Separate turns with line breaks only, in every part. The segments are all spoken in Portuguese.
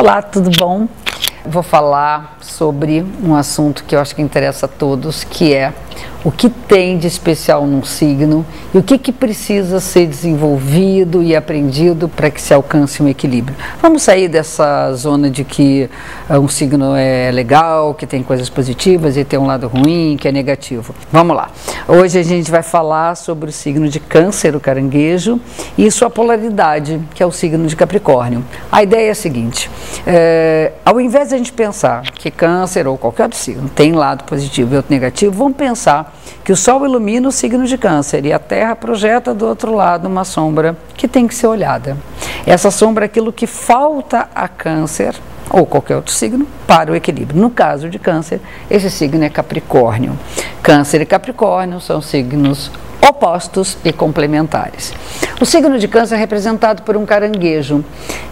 Olá, tudo bom? Vou falar sobre um assunto que eu acho que interessa a todos, que é o que tem de especial num signo e o que, que precisa ser desenvolvido e aprendido para que se alcance um equilíbrio. Vamos sair dessa zona de que uh, um signo é legal, que tem coisas positivas e tem um lado ruim, que é negativo. Vamos lá. Hoje a gente vai falar sobre o signo de Câncer, o caranguejo, e sua polaridade, que é o signo de Capricórnio. A ideia é a seguinte: é, ao invés de a gente pensar que Câncer ou qualquer outro signo tem lado positivo e outro negativo, vamos pensar que o Sol ilumina o signo de Câncer e a Terra projeta do outro lado uma sombra que tem que ser olhada. Essa sombra é aquilo que falta a Câncer ou qualquer outro signo para o equilíbrio. No caso de Câncer, esse signo é Capricórnio. Câncer e Capricórnio são signos opostos e complementares. O signo de câncer é representado por um caranguejo,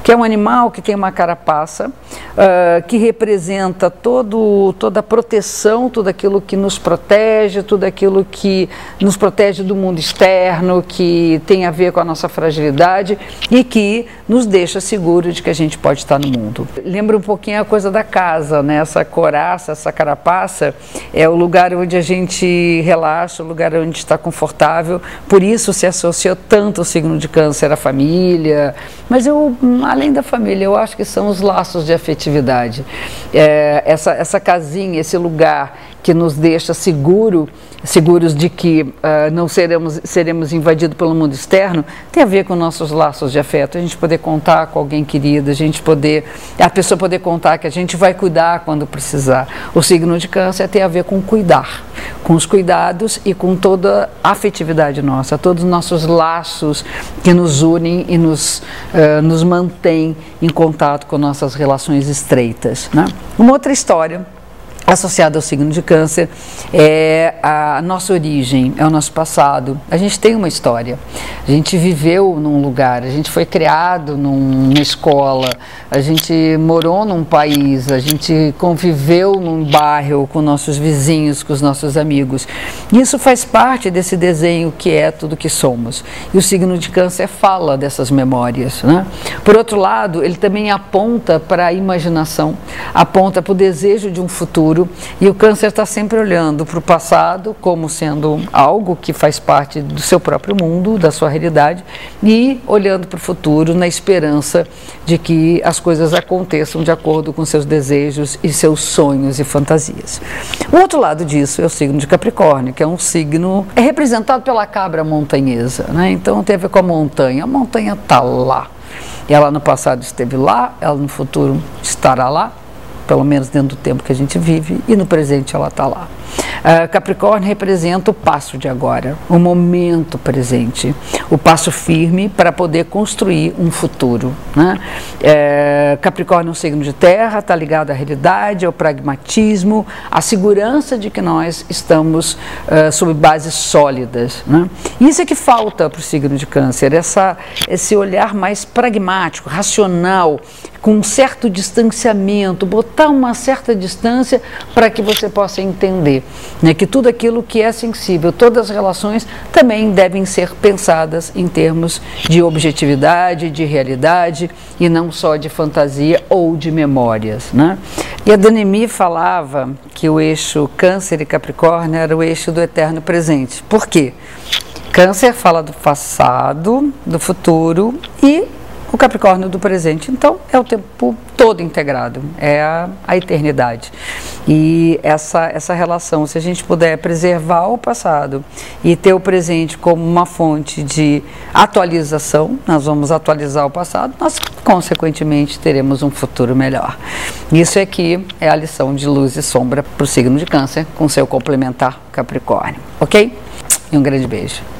que é um animal que tem uma carapaça, uh, que representa todo, toda a proteção, tudo aquilo que nos protege, tudo aquilo que nos protege do mundo externo, que tem a ver com a nossa fragilidade e que nos deixa seguro de que a gente pode estar no mundo. Lembra um pouquinho a coisa da casa, né? Essa coraça, essa carapaça é o lugar onde a gente relaxa, o lugar onde está confortável. Por isso se associa tanto o signo de câncer à família. Mas eu, além da família, eu acho que são os laços de afetividade. É, essa, essa casinha, esse lugar que nos deixa seguro, seguros de que uh, não seremos, seremos invadidos pelo mundo externo, tem a ver com nossos laços de afeto. A gente poder contar com alguém querido, a gente poder, a pessoa poder contar que a gente vai cuidar quando precisar. O signo de câncer tem a ver com cuidar, com os cuidados e com toda a afetividade nossa, todos os nossos laços que nos unem e nos, uh, nos mantêm em contato com nossas relações estreitas. Né? Uma outra história associada ao signo de câncer é a nossa origem, é o nosso passado. A gente tem uma história. A gente viveu num lugar, a gente foi criado numa escola, a gente morou num país, a gente conviveu num bairro com nossos vizinhos, com os nossos amigos. E isso faz parte desse desenho que é tudo que somos. E o signo de câncer fala dessas memórias. Né? Por outro lado, ele também aponta para a imaginação, aponta para o desejo de um futuro futuro e o câncer está sempre olhando para o passado como sendo algo que faz parte do seu próprio mundo, da sua realidade e olhando para o futuro na esperança de que as coisas aconteçam de acordo com seus desejos e seus sonhos e fantasias. O outro lado disso é o signo de Capricórnio, que é um signo é representado pela cabra montanhesa, né? Então tem a ver com a montanha. A montanha está lá. Ela no passado esteve lá, ela no futuro estará lá pelo menos dentro do tempo que a gente vive, e no presente ela está lá. Uh, Capricórnio representa o passo de agora, o momento presente, o passo firme para poder construir um futuro. Né? É, Capricórnio é um signo de terra, está ligado à realidade, ao pragmatismo, à segurança de que nós estamos uh, sob bases sólidas. Né? Isso é que falta para o signo de câncer, essa, esse olhar mais pragmático, racional, com um certo distanciamento, botar uma certa distância para que você possa entender né, que tudo aquilo que é sensível, todas as relações também devem ser pensadas em termos de objetividade, de realidade e não só de fantasia ou de memórias. Né? E a Danemi falava que o eixo Câncer e Capricórnio era o eixo do eterno presente. Por quê? Câncer fala do passado, do futuro e o Capricórnio do presente. Então, é o tempo todo integrado, é a, a eternidade. E essa, essa relação, se a gente puder preservar o passado e ter o presente como uma fonte de atualização, nós vamos atualizar o passado, nós, consequentemente, teremos um futuro melhor. Isso aqui é a lição de luz e sombra para o signo de Câncer, com seu complementar Capricórnio. Ok? E um grande beijo.